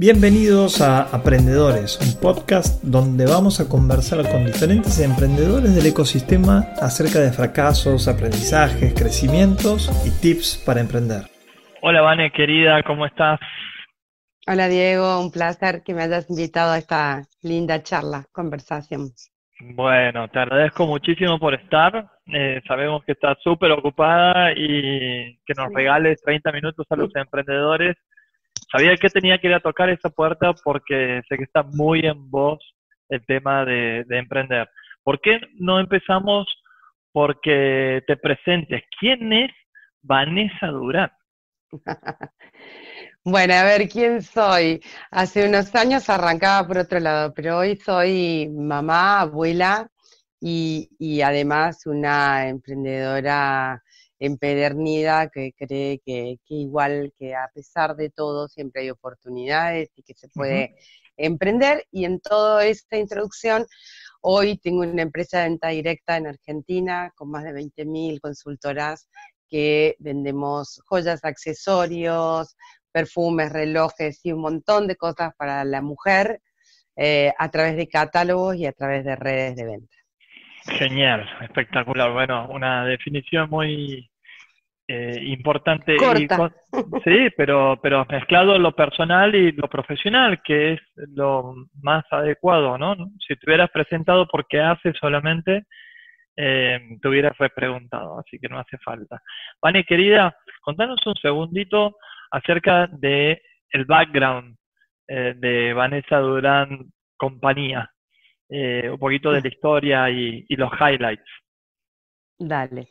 Bienvenidos a Aprendedores, un podcast donde vamos a conversar con diferentes emprendedores del ecosistema acerca de fracasos, aprendizajes, crecimientos y tips para emprender. Hola Vane, querida, ¿cómo estás? Hola Diego, un placer que me hayas invitado a esta linda charla, conversación. Bueno, te agradezco muchísimo por estar. Eh, sabemos que estás súper ocupada y que nos regales 30 minutos a los emprendedores sabía que tenía que ir a tocar esa puerta porque sé que está muy en voz el tema de, emprender. ¿Por qué no empezamos porque te presentes? ¿Quién es Vanessa Durán? bueno, a ver, ¿quién soy? Hace unos años arrancaba por otro lado, pero hoy soy mamá, abuela y, además una emprendedora empedernida que cree que, igual que a pesar de todo siempre hay oportunidades y que se puede emprender. Y en toda esta introducción, hoy tengo una empresa de venta directa en Argentina con más de 20.000 consultoras que vendemos joyas, accesorios, perfumes, relojes y un montón de cosas para la mujer eh, a través de catálogos y a través de redes de venta. Genial, espectacular. Bueno, una definición muy eh, importante. sí, pero, pero mezclado lo personal y lo profesional, que es lo más adecuado, ¿no? Si te hubieras presentado porque haces solamente, eh, te hubieras repreguntado, así que no hace falta. Vane, querida, contanos un segundito acerca de el background eh, de Vanessa Durán Compañía. Eh, un poquito de la historia y, los highlights. Dale.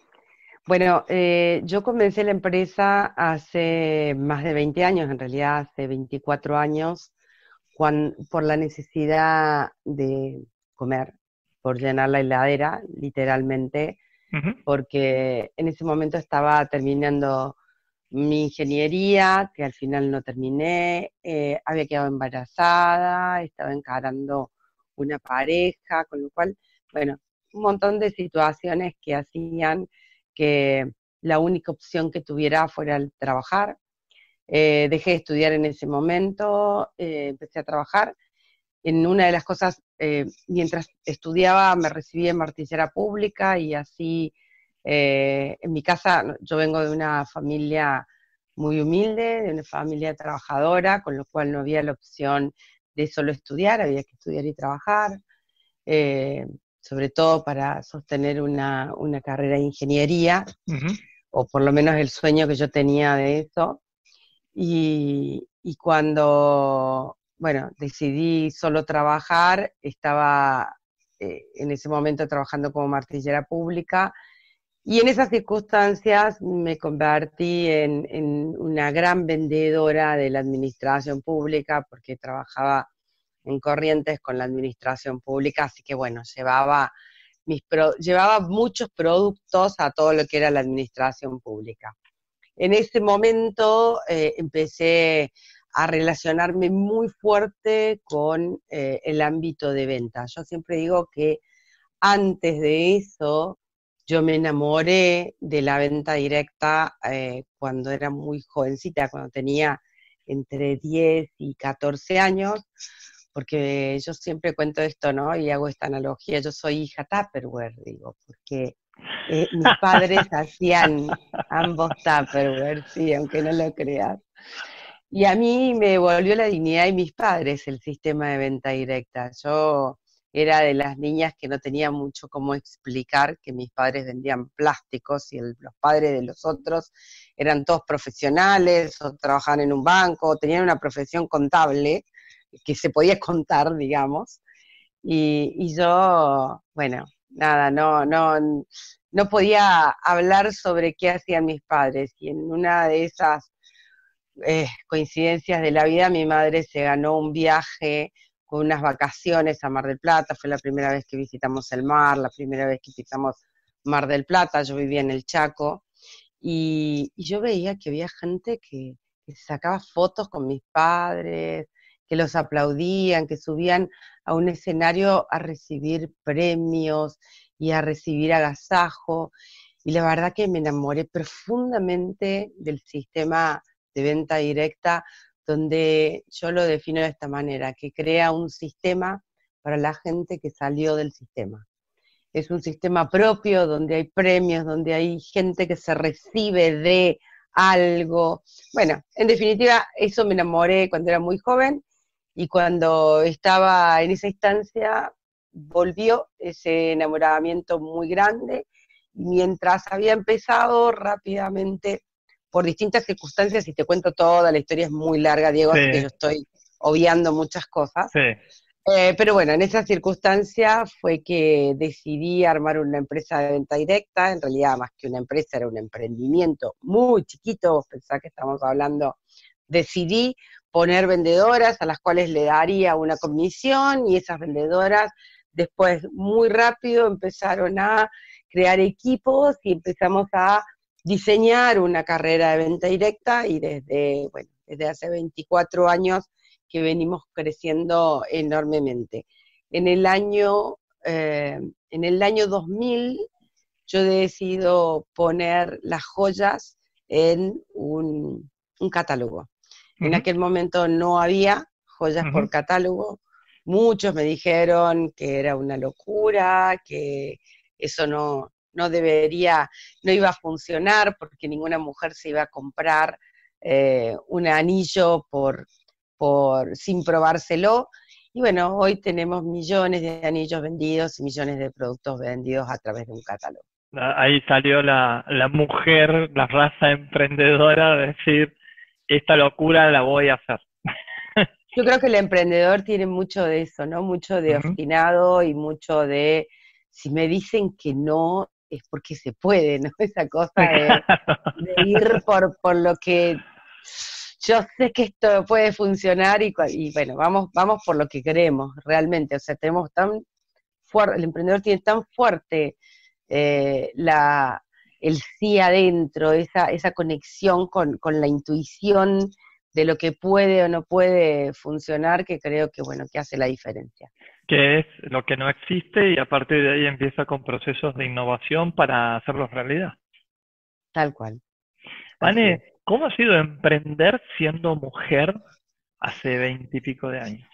Bueno, eh, yo comencé la empresa hace más de 20 años, en realidad hace 24 años, por la necesidad de comer, por llenar la heladera, literalmente, porque en ese momento estaba terminando mi ingeniería, que al final no terminé, eh, había quedado embarazada, estaba encarando una pareja, con lo cual, bueno, un montón de situaciones que hacían que la única opción que tuviera fuera el trabajar. Eh, dejé de estudiar en ese momento, eh, empecé a trabajar. En una de las cosas, eh, mientras estudiaba, me recibí en martillera pública y así, en mi casa, yo vengo de una familia muy humilde, de una familia trabajadora, con lo cual no había la opción de solo estudiar, había que estudiar y trabajar, eh, sobre todo para sostener una, carrera de ingeniería, o por lo menos el sueño que yo tenía de eso. Y, cuando, bueno, decidí solo trabajar, estaba eh, en ese momento trabajando como martillera pública, y en esas circunstancias me convertí en, una gran vendedora de la administración pública porque trabajaba en corrientes con la administración pública, así que bueno, llevaba, mis llevaba muchos productos a todo lo que era la administración pública. En ese momento eh, empecé a relacionarme muy fuerte con eh, el ámbito de venta. Yo siempre digo que antes de eso, yo me enamoré de la venta directa eh, cuando era muy jovencita, cuando tenía entre 10 y 14 años, porque yo siempre cuento esto, ¿no? Y hago esta analogía, yo soy hija Tupperware, digo, porque eh, mis padres hacían ambos Tupperware, sí, aunque no lo creas. Y a mí me volvió la dignidad de mis padres el sistema de venta directa. Yo era de las niñas que no tenía mucho cómo explicar que mis padres vendían plásticos y los padres de los otros eran todos profesionales o trabajaban en un banco, o tenían una profesión contable que se podía contar, digamos. Y, yo, bueno, nada, no, no, no podía hablar sobre qué hacían mis padres. Y en una de esas eh, coincidencias de la vida, mi madre se ganó un viaje con unas vacaciones a Mar del Plata, fue la primera vez que visitamos el mar, la primera vez que visitamos Mar del Plata, yo vivía en el Chaco, y, yo veía que había gente que, sacaba fotos con mis padres, que los aplaudían, que subían a un escenario a recibir premios y a recibir agasajo, y la verdad que me enamoré profundamente del sistema de venta directa donde yo lo defino de esta manera, que crea un sistema para la gente que salió del sistema. Es un sistema propio donde hay premios, donde hay gente que se recibe de algo. Bueno, en definitiva, eso me enamoré cuando era muy joven y cuando estaba en esa instancia volvió ese enamoramiento muy grande mientras había empezado rápidamente por distintas circunstancias, y te cuento toda la historia es muy larga, Diego, así que yo estoy obviando muchas cosas. Eh, pero bueno, en esa circunstancia fue que decidí armar una empresa de venta directa, en realidad más que una empresa era un emprendimiento muy chiquito, vos pensás que estamos hablando, decidí poner vendedoras a las cuales le daría una comisión y esas vendedoras después muy rápido empezaron a crear equipos y empezamos a diseñar una carrera de venta directa y desde, bueno, desde hace 24 años que venimos creciendo enormemente. En el año, eh, en el año 2000 yo he decidido poner las joyas en un, catálogo. En aquel momento no había joyas por catálogo. Muchos me dijeron que era una locura, que eso no, no debería, no iba a funcionar porque ninguna mujer se iba a comprar eh, un anillo por, por, sin probárselo. Y bueno, hoy tenemos millones de anillos vendidos y millones de productos vendidos a través de un catálogo. Ahí salió la, la mujer, la raza emprendedora, de decir, esta locura la voy a hacer. Yo creo que el emprendedor tiene mucho de eso, ¿no? Mucho de obstinado y mucho de, si me dicen que no, es porque se puede, ¿no? Esa cosa de, ir por, por, lo que yo sé que esto puede funcionar y, bueno, vamos, vamos por lo que queremos realmente. O sea, tenemos tan fuerte, el emprendedor tiene tan fuerte eh, la, el sí adentro, esa, esa conexión con, con la intuición de lo que puede o no puede funcionar, que creo que, bueno, que hace la diferencia que es lo que no existe y a partir de ahí empieza con procesos de innovación para hacerlo realidad. Tal cual. Vane, ¿cómo ha sido emprender siendo mujer hace veintipico de años?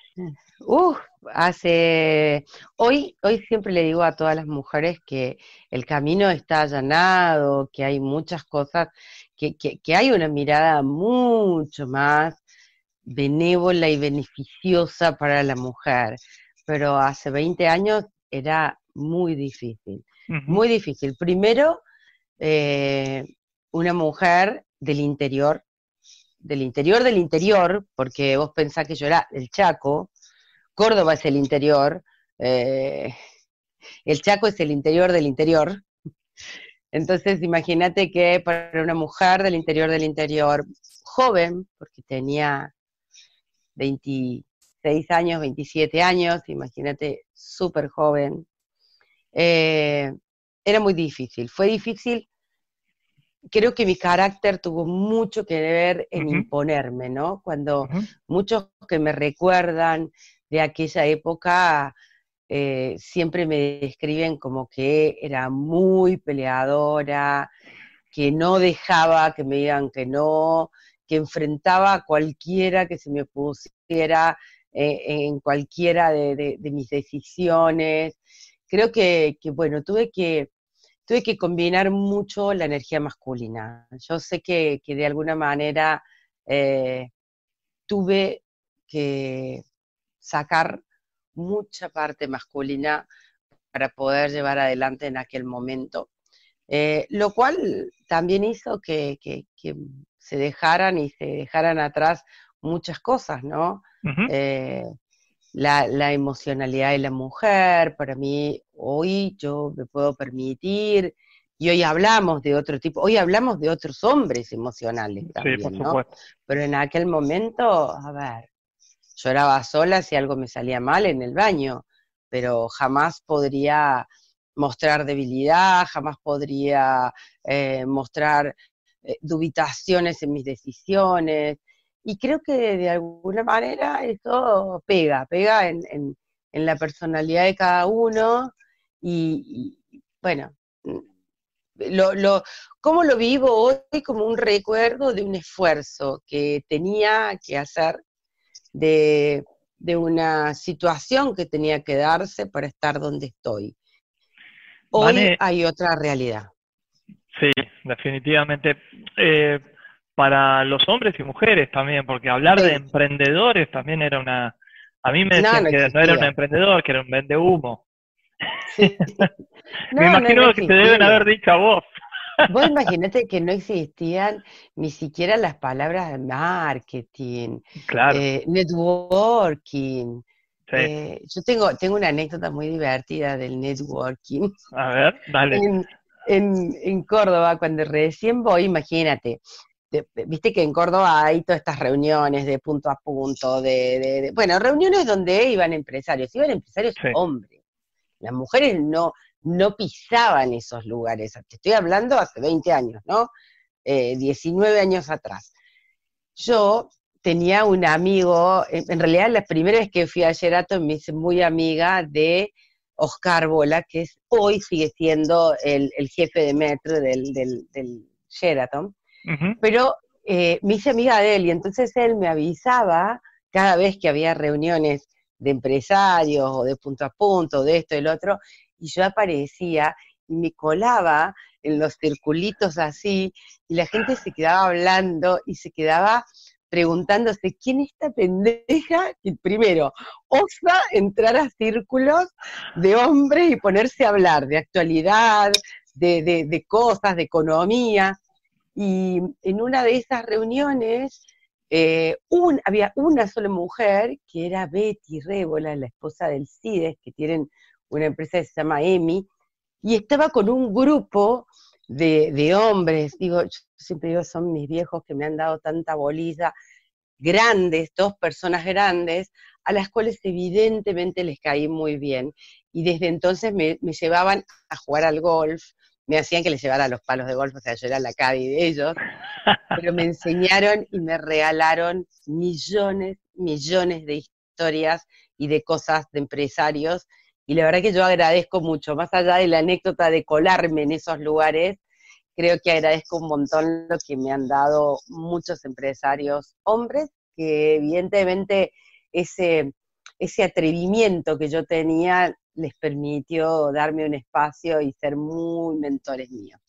Uf, hace hoy, hoy siempre le digo a todas las mujeres que el camino está allanado, que hay muchas cosas, que, que, que hay una mirada mucho más benévola y beneficiosa para la mujer pero hace 20 años era muy difícil, muy difícil. Primero, eh, una mujer del interior, del interior del interior, porque vos pensás que yo era el Chaco, Córdoba es el interior, eh, el Chaco es el interior del interior. Entonces, imagínate que para una mujer del interior del interior, joven, porque tenía 20, 26 años, 27 años, imagínate, súper joven. Eh, era muy difícil, fue difícil. Creo que mi carácter tuvo mucho que ver en imponerme, ¿no? Cuando muchos que me recuerdan de aquella época eh, siempre me describen como que era muy peleadora, que no dejaba que me digan que no, que enfrentaba a cualquiera que se me pusiera eh, en cualquiera de, mis decisiones. Creo que, bueno, tuve que, tuve que combinar mucho la energía masculina. Yo sé que, de alguna manera eh, tuve que sacar mucha parte masculina para poder llevar adelante en aquel momento. Eh, lo cual también hizo que, se dejaran y se dejaran atrás muchas cosas, ¿no? Eh, la, emocionalidad de la mujer, para mí hoy yo me puedo permitir, y hoy hablamos de otro tipo, hoy hablamos de otros hombres emocionales también, ¿no? Pero en aquel momento, a ver, lloraba sola si algo me salía mal en el baño, pero jamás podría mostrar debilidad, jamás podría eh, mostrar eh, dubitaciones en mis decisiones, y creo que de alguna manera eso pega, pega en, en, la personalidad de cada uno y, bueno, lo, lo, ¿Cómo lo vivo hoy? Como un recuerdo de un esfuerzo que tenía que hacer, de, una situación que tenía que darse para estar donde estoy. Hoy hay otra realidad. Sí, definitivamente. Eh, para los hombres y mujeres también, porque hablar de emprendedores también era una... A mí me decían que no era un emprendedor, que era un vende humo. me imagino que te deben haber dicho a vos. Vos imaginate que no existían ni siquiera las palabras de marketing, eh, networking. Eh, yo tengo, tengo una anécdota muy divertida del networking. A ver, dale. En, en, Córdoba, cuando recién voy, imagínate, viste que en Córdoba hay todas estas reuniones de punto a punto, de, bueno, reuniones donde iban empresarios, iban empresarios hombres. Las mujeres no, no pisaban esos lugares. Te estoy hablando hace 20 años, ¿no? 19 eh, años atrás. Yo tenía un amigo, en realidad la primera vez que fui a Sheraton me hice muy amiga de Oscar Bola, que es, hoy sigue siendo el, jefe de metro del, del, Sheraton, pero eh, me hice amiga de él y entonces él me avisaba cada vez que había reuniones de empresarios o de punto a punto, de esto y lo otro, y yo aparecía y me colaba en los circulitos así, y la gente se quedaba hablando y se quedaba preguntándose quién es esta pendeja que primero osa entrar a círculos de hombres y ponerse a hablar de actualidad, de, cosas, de economía. Y en una de esas reuniones eh, había una sola mujer, que era Betty Rébola, la esposa del CIDES, que tienen una empresa que se llama EMI, y estaba con un grupo de, hombres, digo, yo siempre digo, son mis viejos que me han dado tanta bolilla, grandes, dos personas grandes, a las cuales evidentemente les caí muy bien. Y desde entonces me, llevaban a jugar al golf, me hacían que les llevara los palos de golf, o sea, yo era la caddy de ellos, pero me enseñaron y me regalaron millones, millones de historias y de cosas de empresarios y la verdad que yo agradezco mucho, más allá de la anécdota de colarme en esos lugares, creo que agradezco un montón lo que me han dado muchos empresarios hombres, que evidentemente ese, ese atrevimiento que yo tenía les permitió darme un espacio y ser muy mentores míos.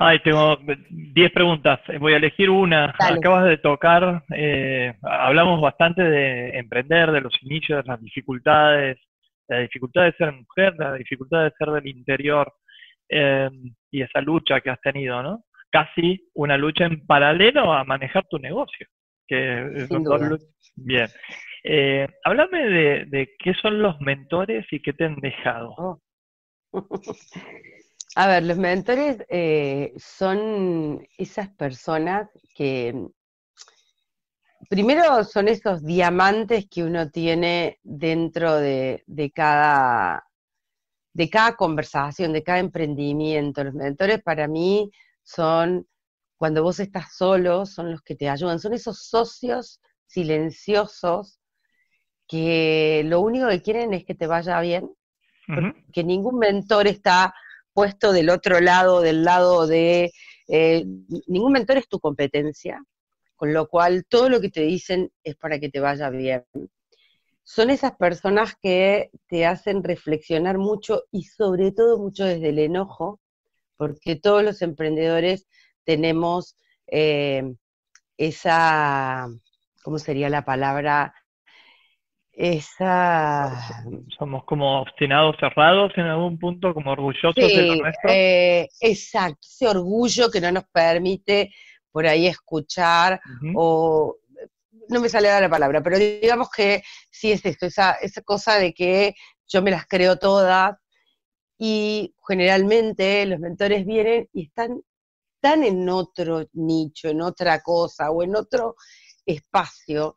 Ay, tengo 10 preguntas. Voy a elegir una. Acabas de tocar, eh, hablamos bastante de emprender, de los inicios, de las dificultades, la dificultad de ser mujer, la dificultad de ser del interior eh, y esa lucha que has tenido, ¿no? Casi una lucha en paralelo a manejar tu negocio. Que Bien. Eh, háblame de, qué son los mentores y qué te han dejado. Oh. A ver, los mentores eh, son esas personas que primero son esos diamantes que uno tiene dentro de, cada, de cada conversación, de cada emprendimiento. Los mentores para mí son, cuando vos estás solo, son los que te ayudan, son esos socios silenciosos que lo único que quieren es que te vaya bien, que ningún mentor está puesto del otro lado, del lado de... Eh, ningún mentor es tu competencia, con lo cual todo lo que te dicen es para que te vaya bien. Son esas personas que te hacen reflexionar mucho y sobre todo mucho desde el enojo, porque todos los emprendedores tenemos eh, esa, ¿cómo sería la palabra? Esa... Somos como obstinados, cerrados en algún punto, como orgullosos de lo nuestro. Eh, exacto, ese orgullo que no nos permite por ahí escuchar o... No me sale la palabra, pero digamos que sí es esto, esa, esa cosa de que yo me las creo todas y generalmente los mentores vienen y están tan en otro nicho, en otra cosa o en otro espacio,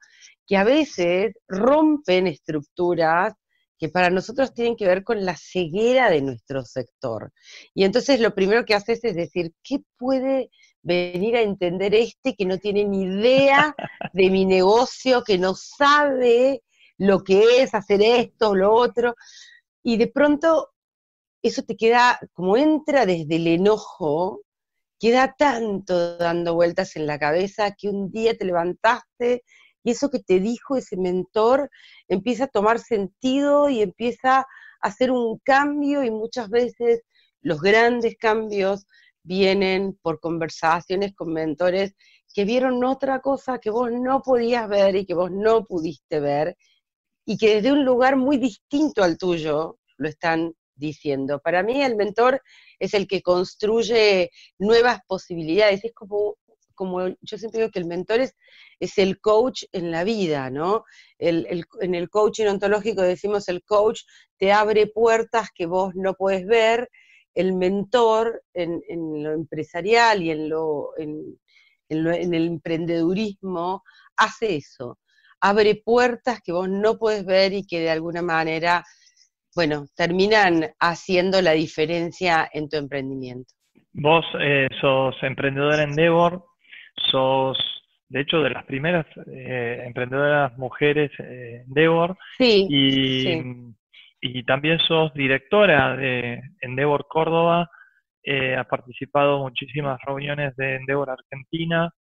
que a veces rompen estructuras que para nosotros tienen que ver con la ceguera de nuestro sector. Y entonces lo primero que haces es decir, ¿qué puede venir a entender este que no tiene ni idea de mi negocio, que no sabe lo que es hacer esto lo otro? Y de pronto eso te queda, como entra desde el enojo, queda tanto dando vueltas en la cabeza que un día te levantaste y eso que te dijo ese mentor empieza a tomar sentido y empieza a hacer un cambio y muchas veces los grandes cambios vienen por conversaciones con mentores que vieron otra cosa que vos no podías ver y que vos no pudiste ver y que desde un lugar muy distinto al tuyo lo están diciendo. Para mí el mentor es el que construye nuevas posibilidades, es como, como yo siempre digo que el mentor es, es el coach en la vida, ¿no? en el coaching ontológico decimos el coach te abre puertas que vos no puedes ver, el mentor en, lo empresarial y en, lo, en, en el emprendedurismo hace eso, abre puertas que vos no puedes ver y que de alguna manera, bueno, terminan haciendo la diferencia en tu emprendimiento. Vos eh, sos emprendedora en Endeavor, sos de hecho de las primeras eh, emprendedoras mujeres eh, Endeavor. Sí, y, sí. y también sos directora de Endeavor Córdoba eh, ha participado en muchísimas reuniones de Endeavor Argentina.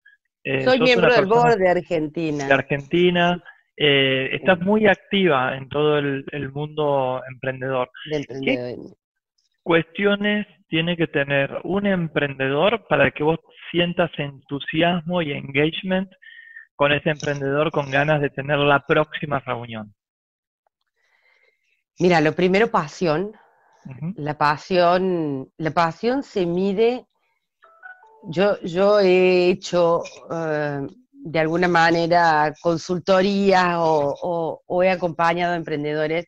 Eh, Soy miembro del board de Argentina. De Argentina. Eh, estás muy activa en todo el, mundo emprendedor. ¿Qué cuestiones tiene que tener un emprendedor para que vos sientas entusiasmo y engagement con ese emprendedor con ganas de tener la próxima reunión? Mira, lo primero pasión, la pasión, la pasión se mide. Yo, yo he hecho eh, de alguna manera consultorías o, he acompañado a emprendedores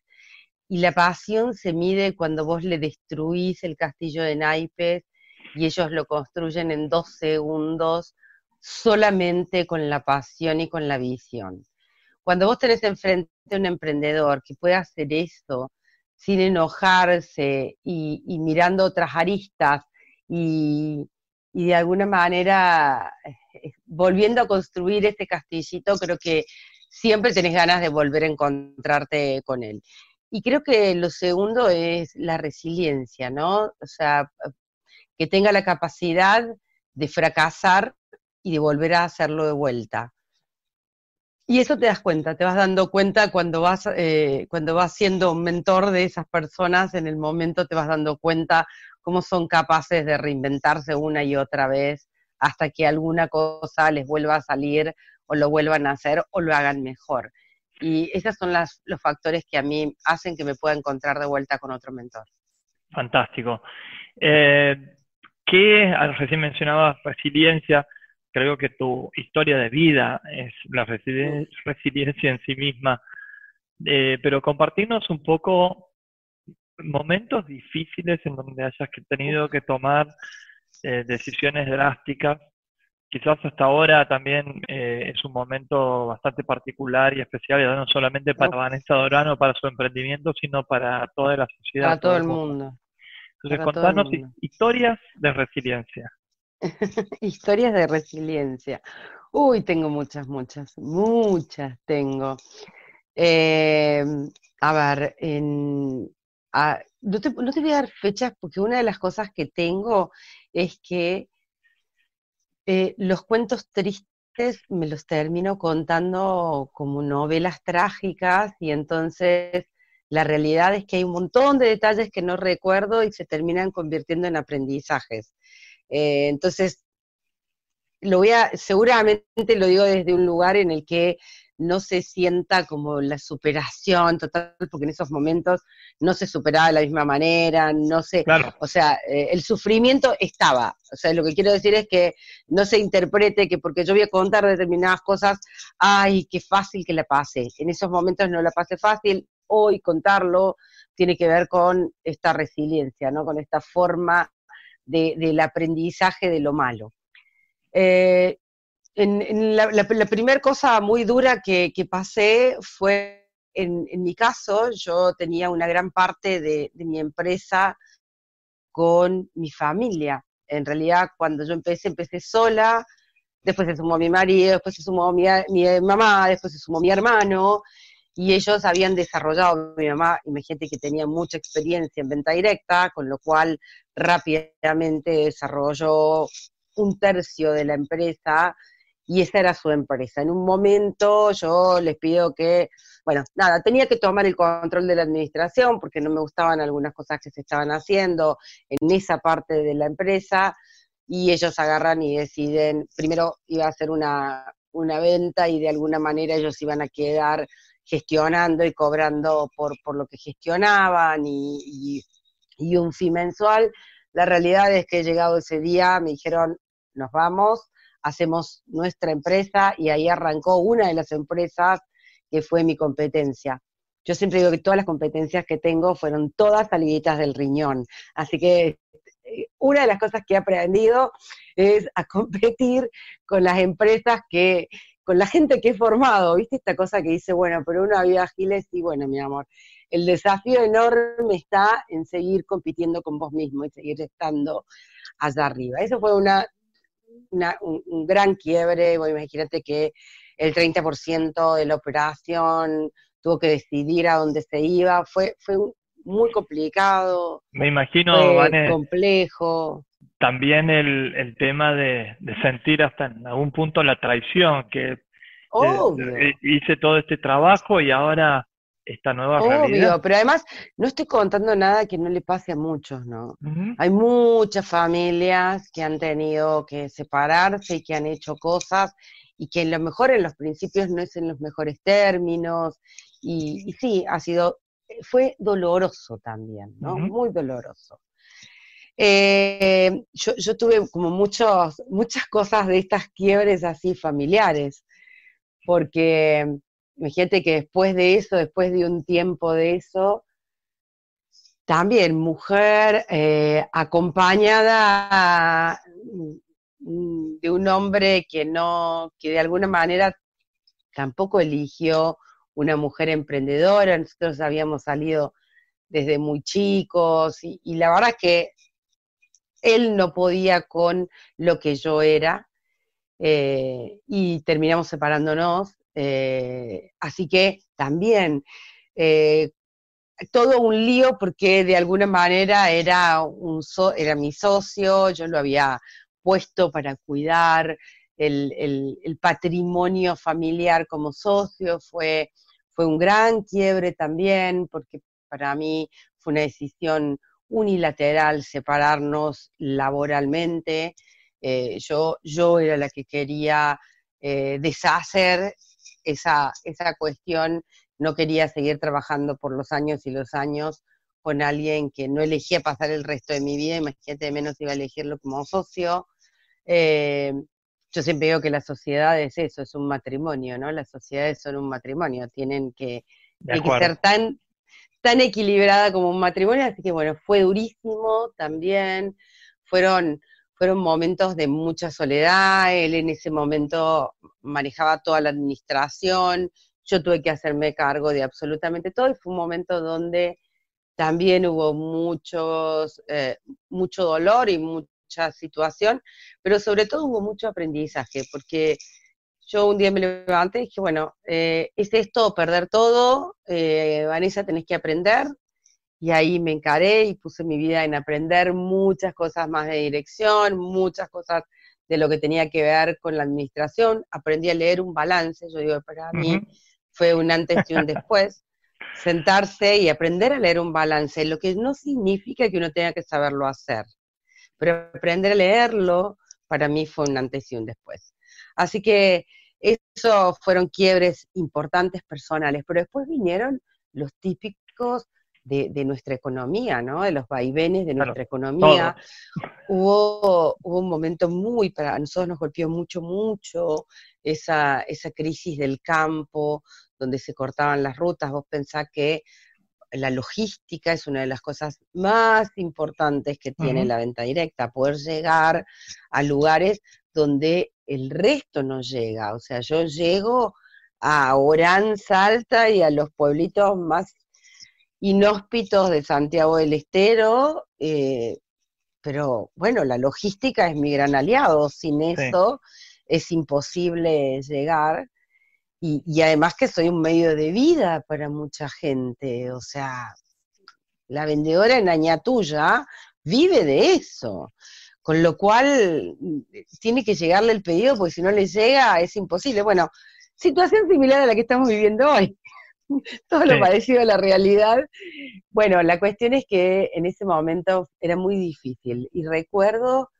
y la pasión se mide cuando vos le destruís el castillo de naipes y ellos lo construyen en dos segundos solamente con la pasión y con la visión. Cuando vos tenés enfrente a un emprendedor que puede hacer esto, sin enojarse y, mirando otras aristas y, de alguna manera eh, volviendo a construir este castillito, creo que siempre tenés ganas de volver a encontrarte con él. Y creo que lo segundo es la resiliencia, ¿no? O sea, que tenga la capacidad de fracasar y de volver a hacerlo de vuelta. Y eso te das cuenta, te vas dando cuenta cuando vas, eh, cuando vas siendo mentor de esas personas, en el momento te vas dando cuenta cómo son capaces de reinventarse una y otra vez hasta que alguna cosa les vuelva a salir o lo vuelvan a hacer o lo hagan mejor. Y esos son las, los factores que a mí hacen que me pueda encontrar de vuelta con otro mentor. Fantástico. Eh, ¿Qué, recién mencionabas resiliencia, creo que tu historia de vida es la resiliencia en sí misma, eh, pero compartirnos un poco momentos difíciles en donde hayas tenido que tomar eh, decisiones drásticas. Quizás hasta ahora también eh, es un momento bastante particular y especial, ya no solamente para Vanessa Dorano, para su emprendimiento, sino para toda la sociedad. Para todo el mundo. Entonces, contanos historias de resiliencia. Historias de resiliencia. Uy, tengo muchas, muchas, muchas tengo. Em, a ver, no, te, voy a dar fechas porque una de las cosas que tengo es que eh, los cuentos tristes me los termino contando como novelas trágicas y entonces la realidad es que hay un montón de detalles que no recuerdo y se terminan convirtiendo en aprendizajes. Eh, entonces, lo voy a, seguramente lo digo desde un lugar en el que no se sienta como la superación total, porque en esos momentos no se superaba de la misma manera, no se, o sea, eh, el sufrimiento estaba, o sea, lo que quiero decir es que no se interprete que porque yo voy a contar determinadas cosas, ay, qué fácil que la pase, en esos momentos no la pase fácil, hoy contarlo tiene que ver con esta resiliencia, ¿no? Con esta forma del aprendizaje de lo malo. Eh, en, la, primera cosa muy dura que, pasé fue, en, mi caso, yo tenía una gran parte de, mi empresa con mi familia. En realidad, cuando yo empecé, empecé sola, después se sumó mi marido, después se sumó mi, mi mamá, después se sumó mi hermano, y ellos habían desarrollado, mi mamá, imagínate que tenía mucha experiencia en venta directa, con lo cual rápidamente desarrolló un tercio de la empresa y esa era su empresa. En un momento yo les pido que, bueno, nada, tenía que tomar el control de la administración porque no me gustaban algunas cosas que se estaban haciendo en esa parte de la empresa y ellos agarran y deciden, primero iba a hacer una, una venta y de alguna manera ellos iban a quedar gestionando y cobrando por, por lo que gestionaban y, y un fee mensual. La realidad es que llegado ese día me dijeron, nos vamos, hacemos nuestra empresa y ahí arrancó una de las empresas que fue mi competencia. Yo siempre digo que todas las competencias que tengo fueron todas saliditas del riñón. Así que eh, una de las cosas que he aprendido es a competir con las empresas que, con la gente que he formado, ¿viste? Esta cosa que dice, bueno, pero una vida Giles y bueno, mi amor, el desafío enorme está en seguir compitiendo con vos mismo y seguir estando allá arriba. Eso fue una un, gran quiebre, imagínate que el 30% de la operación tuvo que decidir a dónde se iba, fue, fue muy complicado. Me imagino, complejo. También el, tema de, sentir hasta en algún punto la traición, que eh, hice todo este trabajo y ahora esta nueva Obvio, pero además no estoy contando nada que no le pase a muchos, ¿no? Hay muchas familias que han tenido que separarse y que han hecho cosas y que en lo mejor en los principios no es en los mejores términos y, sí, ha sido, eh, fue doloroso también, ¿no? Muy doloroso. Eh, yo, yo, tuve como muchos, muchas cosas de estas quiebres así familiares, porque Imagínate que después de eso, después de un tiempo de eso, también mujer eh, acompañada mm, de un hombre que no, que de alguna manera tampoco eligió una mujer emprendedora, nosotros habíamos salido desde muy chicos y, la verdad es que él no podía con lo que yo era eh, y terminamos separándonos eh, así que también eh, todo un lío porque de alguna manera era, un era mi socio, yo lo había puesto para cuidar el, patrimonio familiar como socio, fue, fue un gran quiebre también porque para mí fue una decisión unilateral separarnos laboralmente. Eh, yo, yo era la que quería deshacer esa, esa cuestión, no quería seguir trabajando por los años y los años con alguien que no elegía pasar el resto de mi vida, imagínate, menos iba a elegirlo como socio. Eh, yo siempre digo que la sociedad es eso, es un matrimonio, ¿no? Las sociedades son un matrimonio, tienen que, que ser tan, tan equilibrada como un matrimonio, así que bueno, fue durísimo también, fueron fueron momentos de mucha soledad, él en ese momento manejaba toda la administración, yo tuve que hacerme cargo de absolutamente todo y fue un momento donde también hubo muchos, eh, mucho dolor y mucha situación, pero sobre todo hubo mucho aprendizaje, porque yo un día me levanté y dije, bueno, eh, es esto, perder todo, eh, Vanessa, tenés que aprender, y ahí me encaré y puse mi vida en aprender muchas cosas más de dirección, muchas cosas de lo que tenía que ver con la administración. Aprendí a leer un balance, yo digo, para mí fue un antes y un después. Sentarse y aprender a leer un balance, lo que no significa que uno tenga que saberlo hacer, pero aprender a leerlo para mí fue un antes y un después. Así que eso fueron quiebres importantes personales, pero después vinieron los típicos de, nuestra economía, ¿no? De los vaivenes de nuestra economía. Hubo, hubo un momento muy, para nosotros nos golpeó mucho, mucho esa, esa crisis del campo, donde se cortaban las rutas. Vos pensás que la logística es una de las cosas más importantes que tiene la venta directa, poder llegar a lugares donde el resto no llega. O sea, yo llego a Orán, Salta y a los pueblitos más inhóspitos de Santiago del Estero, eh, pero bueno, la logística es mi gran aliado, sin eso es imposible llegar. y, además que soy un medio de vida para mucha gente, o sea, la vendedora en Añatuya vive de eso, con lo cual tiene que llegarle el pedido porque si no le llega es imposible. Bueno, situación similar a la que estamos viviendo hoy. Todo lo parecido a la realidad. Bueno, la cuestión es que en ese momento era muy difícil y recuerdo,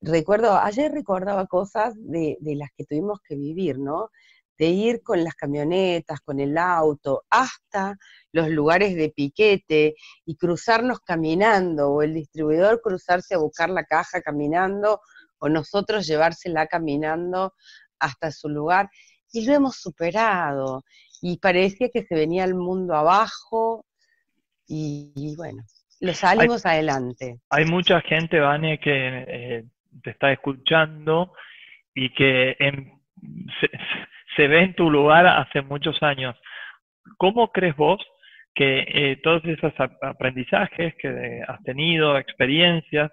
recuerdo, ayer recordaba cosas de, de las que tuvimos que vivir, ¿no? de ir con las camionetas, con el auto, hasta los lugares de piquete y cruzarnos caminando, o el distribuidor cruzarse a buscar la caja caminando, o nosotros llevársela caminando hasta su lugar. Y lo hemos superado, y parecía que se venía el mundo abajo, y, bueno, lo salimos adelante. Hay mucha gente, Vane, que eh, te está escuchando y que en, se ve en tu lugar hace muchos años. ¿Cómo crees vos que eh, todos esos aprendizajes que has tenido, experiencias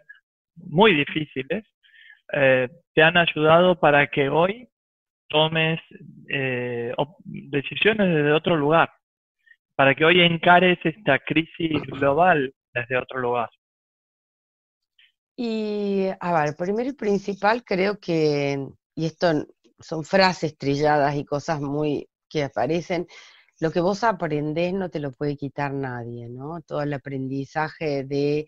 muy difíciles, eh, te han ayudado para que hoy tomes eh, decisiones desde otro lugar, para que hoy encares esta crisis global desde otro lugar? Y, a ver, primero y principal creo que, y esto son frases trilladas y cosas muy que aparecen. Lo que vos aprendés no te lo puede quitar nadie, ¿no? Todo el aprendizaje de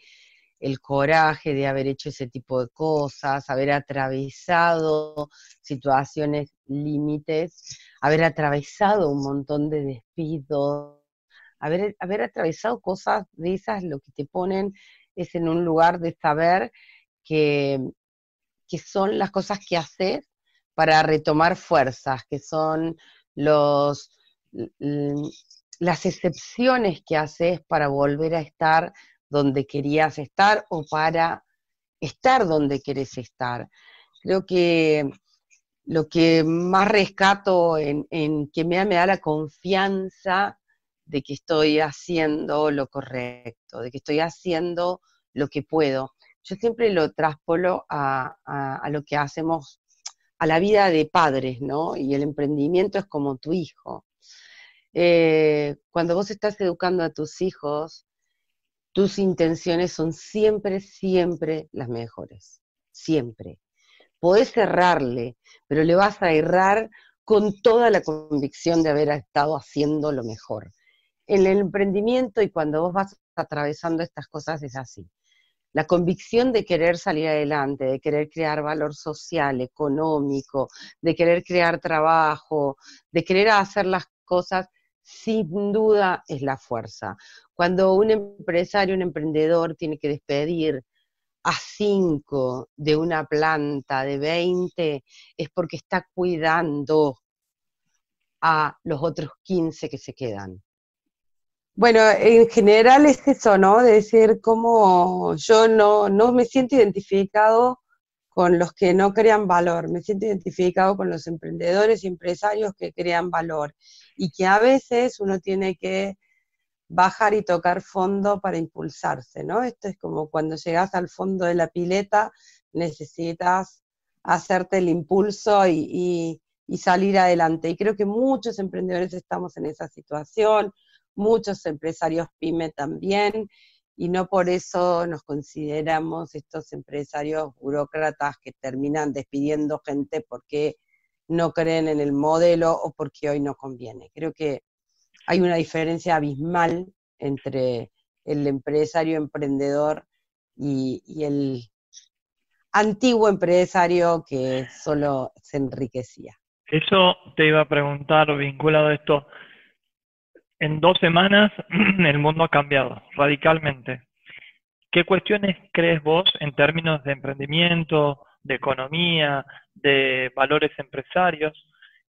el coraje de haber hecho ese tipo de cosas, haber atravesado situaciones límites, haber atravesado un montón de despidos, haber, haber atravesado cosas de esas, lo que te ponen es en un lugar de saber que, que son las cosas que haces para retomar fuerzas, que son los, las excepciones que haces para volver a estar donde querías estar o para estar donde querés estar. Creo que lo que más rescato en, que me, me da la confianza de que estoy haciendo lo correcto, de que estoy haciendo lo que puedo. Yo siempre lo traspolo a, a lo que hacemos a la vida de padres, ¿no? Y el emprendimiento es como tu hijo. Eh, cuando vos estás educando a tus hijos, tus intenciones son siempre, siempre las mejores. Siempre. Podés errarle, pero le vas a errar con toda la convicción de haber estado haciendo lo mejor. En el emprendimiento y cuando vos vas atravesando estas cosas es así la convicción de querer salir adelante, de querer crear valor social, económico, de querer crear trabajo, de querer hacer las cosas, sin duda es la fuerza. Cuando un empresario, un emprendedor tiene que despedir a cinco de una planta de 20, es porque está cuidando a los otros 15 que se quedan. Bueno, en general es eso, ¿no? De decir cómo yo no, no me siento identificado con los que no crean valor, me siento identificado con los emprendedores y empresarios que crean valor y que a veces uno tiene que bajar y tocar fondo para impulsarse, ¿no? Esto es como cuando llegas al fondo de la pileta, necesitas hacerte el impulso y, y salir adelante. Y creo que muchos emprendedores estamos en esa situación, muchos empresarios pyme también, y no por eso nos consideramos estos empresarios burócratas que terminan despidiendo gente porque no creen en el modelo o porque hoy no conviene. Creo que hay una diferencia abismal entre el empresario emprendedor y, el antiguo empresario que solo se enriquecía. Eso te iba a preguntar vinculado a esto en dos semanas el mundo ha cambiado radicalmente. ¿Qué cuestiones crees vos en términos de emprendimiento, de economía, de valores empresarios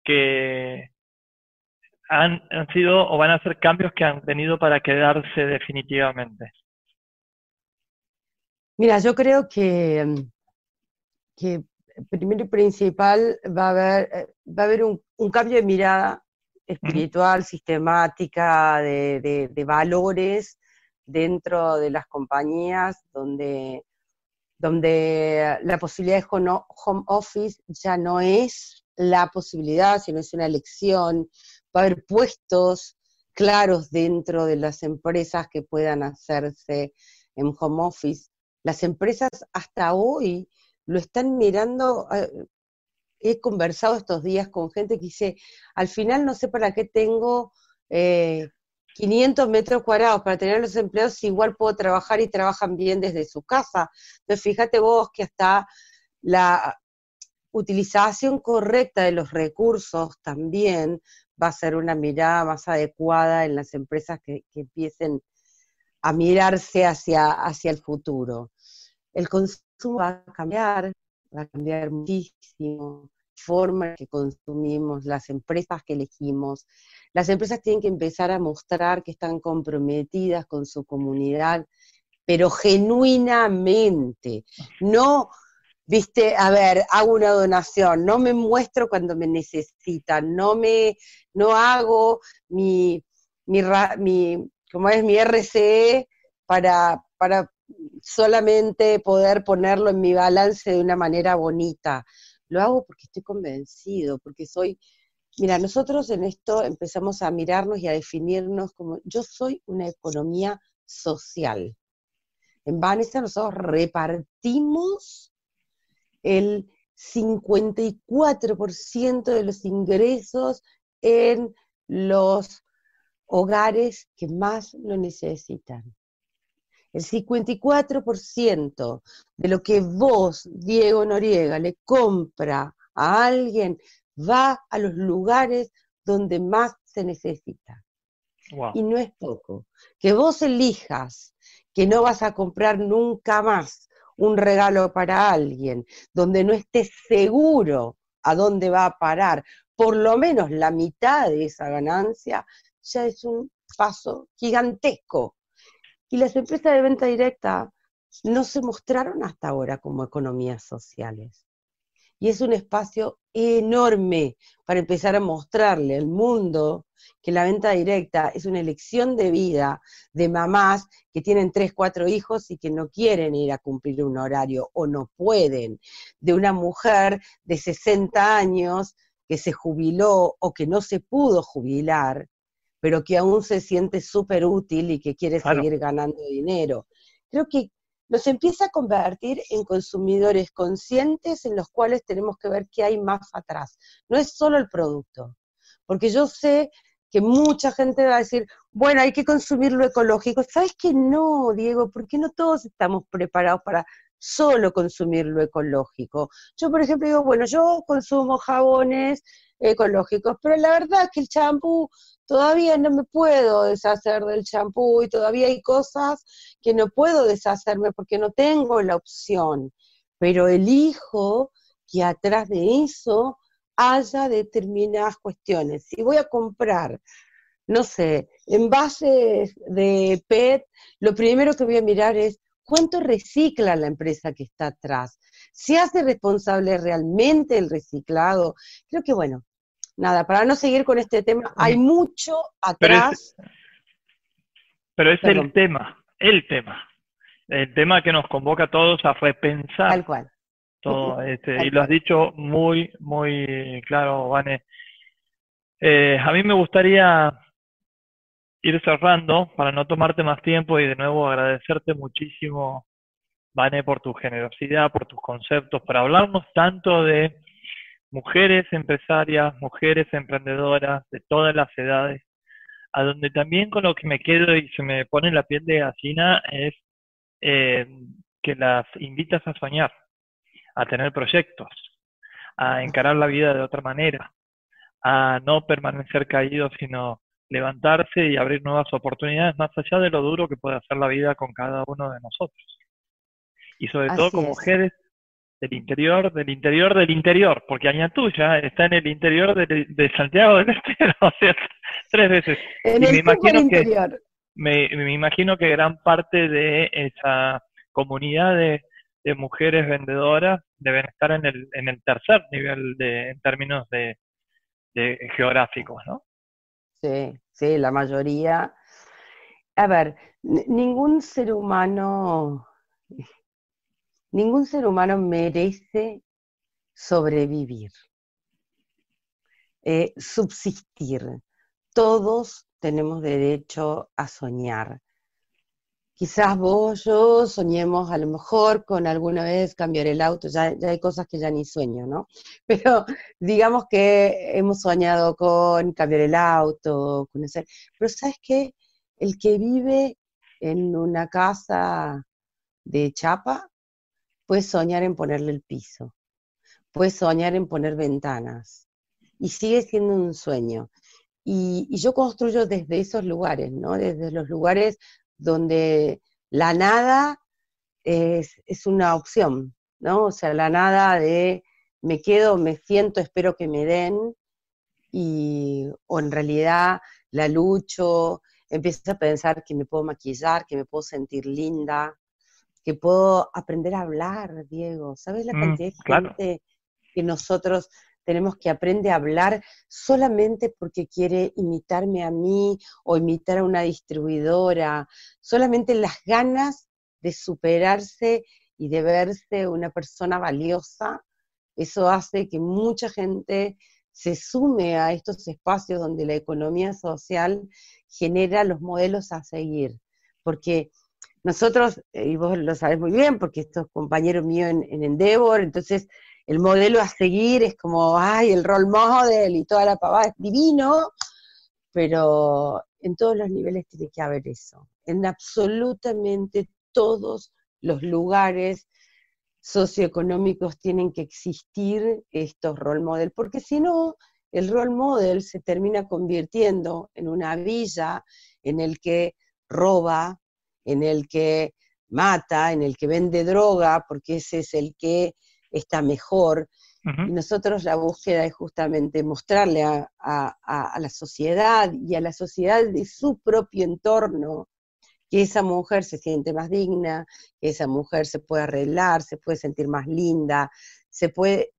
que han, sido o van a ser cambios que han venido para quedarse definitivamente? Mira, yo creo que, primero y principal va a haber, eh, va a haber un cambio de mirada espiritual, sistemática, de, valores dentro de las compañías donde, donde la posibilidad de home office ya no es la posibilidad, si no es una elección, va a haber puestos claros dentro de las empresas que puedan hacerse en home office. Las empresas hasta hoy lo están mirando, eh, he conversado estos días con gente que dice, al final no sé para qué tengo 500 eh, metros cuadrados para tener los empleados, igual puedo trabajar y trabajan bien desde su casa. Entonces, fíjate vos que hasta la utilización correcta de los recursos también va a ser una mirada más adecuada en las empresas que, empiecen a mirarse hacia, hacia el futuro. El consumo va a cambiar, va a cambiar muchísimo, forma que consumimos, las empresas que elegimos. Las empresas tienen que empezar a mostrar que están comprometidas con su comunidad, pero genuinamente, no viste, a ver, hago una donación, no me muestro cuando me necesitan, no me, no hago mi, mi, mi como es mi RCE para, para solamente poder ponerlo en mi balance de una manera bonita. Lo hago porque estoy convencido, porque soy, mira, nosotros en esto empezamos a mirarnos y a definirnos como, yo soy una economía social. En Vanessa nosotros repartimos el 54% de los ingresos en los hogares que más lo necesitan. El 54% de lo que vos, Diego Noriega, le compra a alguien va a los lugares donde más se necesita. Y no es poco. Que vos elijas que no vas a comprar nunca más un regalo para alguien, donde no estés seguro a dónde va a parar, por lo menos la mitad de esa ganancia, ya es un paso gigantesco. Y las empresas de venta directa no se mostraron hasta ahora como economías sociales. Y es un espacio enorme para empezar a mostrarle al mundo que la venta directa es una elección de vida de mamás que tienen tres, cuatro hijos y que no quieren ir a cumplir un horario o no pueden, de una mujer de 60 años que se jubiló o que no se pudo jubilar, pero que aún se siente súper útil y que quiere seguir ganando dinero. Creo que nos empieza a convertir en consumidores conscientes en los cuales tenemos que ver qué hay más atrás. No es solo el producto, porque yo sé que mucha gente va a decir, bueno, hay que consumir lo ecológico. ¿Sabes que no, Diego? Porque no todos estamos preparados para solo consumir lo ecológico. Yo, por ejemplo, digo, bueno, yo consumo jabones ecológicos, pero la verdad es que el champú todavía no me puedo deshacer del champú y todavía hay cosas que no puedo deshacerme porque no tengo la opción, pero elijo que atrás de eso haya determinadas cuestiones. Si voy a comprar, no sé, envases de PET, lo primero que voy a mirar es cuánto recicla la empresa que está atrás. ¿Se hace responsable realmente el reciclado? Creo que, bueno, nada, para no seguir con este tema, hay mucho atrás. Pero es, el tema, el tema. El tema que nos convoca a todos a repensar. Tal cual. Todo este, y lo has dicho muy, muy claro, Vane. Eh, a mí me gustaría ir cerrando para no tomarte más tiempo y de nuevo agradecerte muchísimo, Vane, por tu generosidad, por tus conceptos, para hablarnos tanto de mujeres empresarias, mujeres emprendedoras de todas las edades, a donde también con lo que me quedo y se me pone la piel de gallina es eh, que las invitas a soñar a tener proyectos, a encarar la vida de otra manera, a no permanecer caídos, sino levantarse y abrir nuevas oportunidades más allá de lo duro que puede hacer la vida con cada uno de nosotros. Y sobre todo como mujeres del interior, del interior, del interior, porque Añatuya está en el interior de, Santiago del Estero, o sea, tres veces. En el me imagino que me, me, imagino que gran parte de esa comunidad de, de mujeres vendedoras deben estar en el, en el tercer nivel de, en términos de, de geográficos, ¿no? Sí, sí, la mayoría. A ver, ningún ser humano, ningún ser humano merece sobrevivir. eh, subsistir. Todos tenemos derecho a soñar. Quizás vos, yo soñemos a lo mejor con alguna vez cambiar el auto, ya, ya hay cosas que ya ni sueño, ¿no? Pero digamos que hemos soñado con cambiar el auto, con ese... Pero ¿sabes qué? El que vive en una casa de chapa puede soñar en ponerle el piso, puede soñar en poner ventanas y sigue siendo un sueño. Y, y yo construyo desde esos lugares, ¿no? Desde los lugares donde la nada es, una opción, ¿no? O sea, la nada de me quedo, me siento, espero que me den, y, o en realidad la lucho, empiezo a pensar que me puedo maquillar, que me puedo sentir linda, que puedo aprender a hablar, Diego. ¿Sabes la mm, cantidad de gente que nosotros tenemos que aprender a hablar solamente porque quiere imitarme a mí o imitar a una distribuidora, solamente las ganas de superarse y de verse una persona valiosa, eso hace que mucha gente se sume a estos espacios donde la economía social genera los modelos a seguir. Porque nosotros, eh, y vos lo sabes muy bien, porque estos compañeros míos en, en Endeavor, entonces el modelo a seguir es como, ay, el role model y toda la pavada es divino, pero en todos los niveles tiene que haber eso. En absolutamente todos los lugares socioeconómicos tienen que existir estos role model, porque si no, el role model se termina convirtiendo en una villa en el que roba, en el que mata, en el que vende droga, porque ese es el que está mejor. Y nosotros la búsqueda es justamente mostrarle a, la sociedad y a la sociedad de su propio entorno que esa mujer se siente más digna, que esa mujer se puede arreglar, se puede sentir más linda, se puede...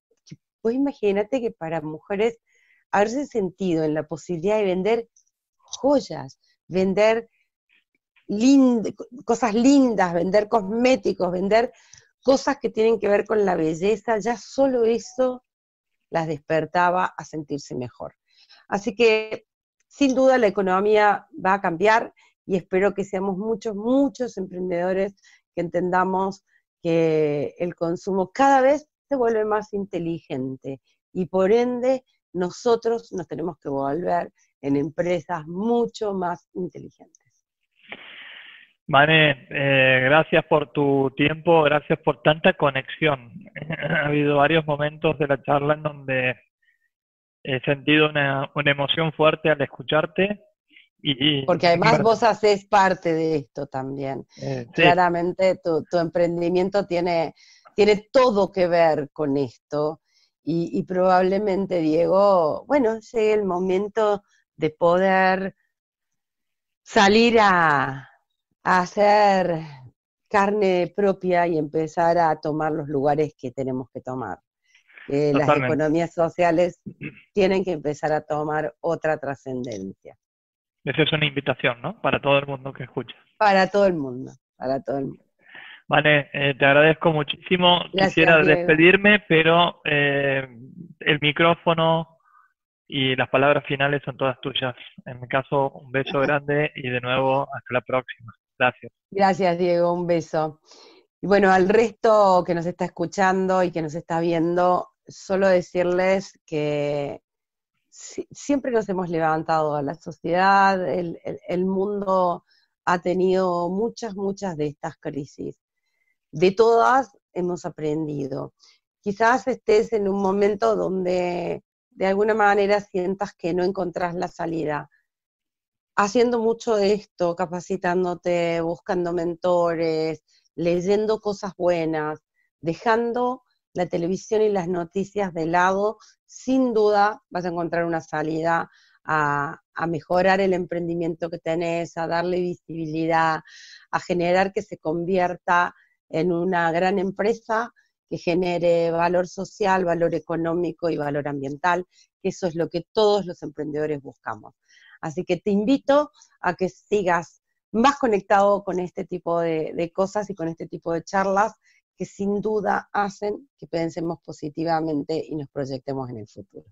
Pues imagínate que para mujeres haberse sentido en la posibilidad de vender joyas, vender cosas lindas, vender cosméticos, vender cosas que tienen que ver con la belleza, ya solo eso las despertaba a sentirse mejor. Así que sin duda la economía va a cambiar y espero que seamos muchos, muchos emprendedores que entendamos que el consumo cada vez se vuelve más inteligente y por ende nosotros nos tenemos que volver en empresas mucho más inteligentes. Vane, eh, gracias por tu tiempo, gracias por tanta conexión. ha habido varios momentos de la charla en donde he sentido una, emoción fuerte al escucharte. Y, Porque además vos haces parte de esto también. Eh, Claramente tu, emprendimiento tiene, tiene todo que ver con esto. Y, y probablemente, Diego, bueno, llegue el momento de poder salir a, hacer carne propia y empezar a tomar los lugares que tenemos que tomar. las economías sociales tienen que empezar a tomar otra trascendencia. Esa es una invitación, ¿no? Para todo el mundo que escucha. Para todo el mundo, para todo el mundo. Vale, eh, te agradezco muchísimo. Quisiera despedirme, pero eh, el micrófono y las palabras finales son todas tuyas. En mi caso, un beso grande y de nuevo hasta la próxima. Gracias. Gracias, Diego. Un beso. Y bueno, al resto que nos está escuchando y que nos está viendo, solo decirles que siempre nos hemos levantado a la sociedad, el, el mundo ha tenido muchas, muchas de estas crisis. De todas hemos aprendido. Quizás estés en un momento donde de alguna manera sientas que no encontrás la salida haciendo mucho esto, capacitándote, buscando mentores, leyendo cosas buenas, dejando la televisión y las noticias de lado, sin duda vas a encontrar una salida a, mejorar el emprendimiento que tenés, a darle visibilidad, a generar que se convierta en una gran empresa que genere valor social, valor económico y valor ambiental, que eso es lo que todos los emprendedores buscamos. Así que te invito a que sigas más conectado con este tipo de, de cosas y con este tipo de charlas que sin duda hacen que pensemos positivamente y nos proyectemos en el futuro.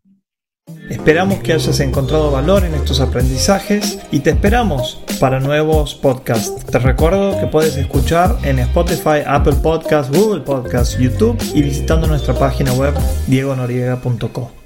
Esperamos que hayas encontrado valor en estos aprendizajes y te esperamos para nuevos podcasts. Te recuerdo que puedes escuchar en Spotify, Apple Podcasts, Google Podcasts, YouTube y visitando nuestra página web diegonoriega.co.